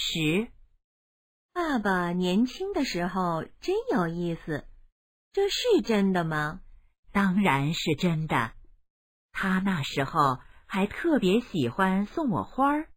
十。爸爸年轻的时候真有意思。这是真的吗？当然是真的。他那时候还特别喜欢送我花儿。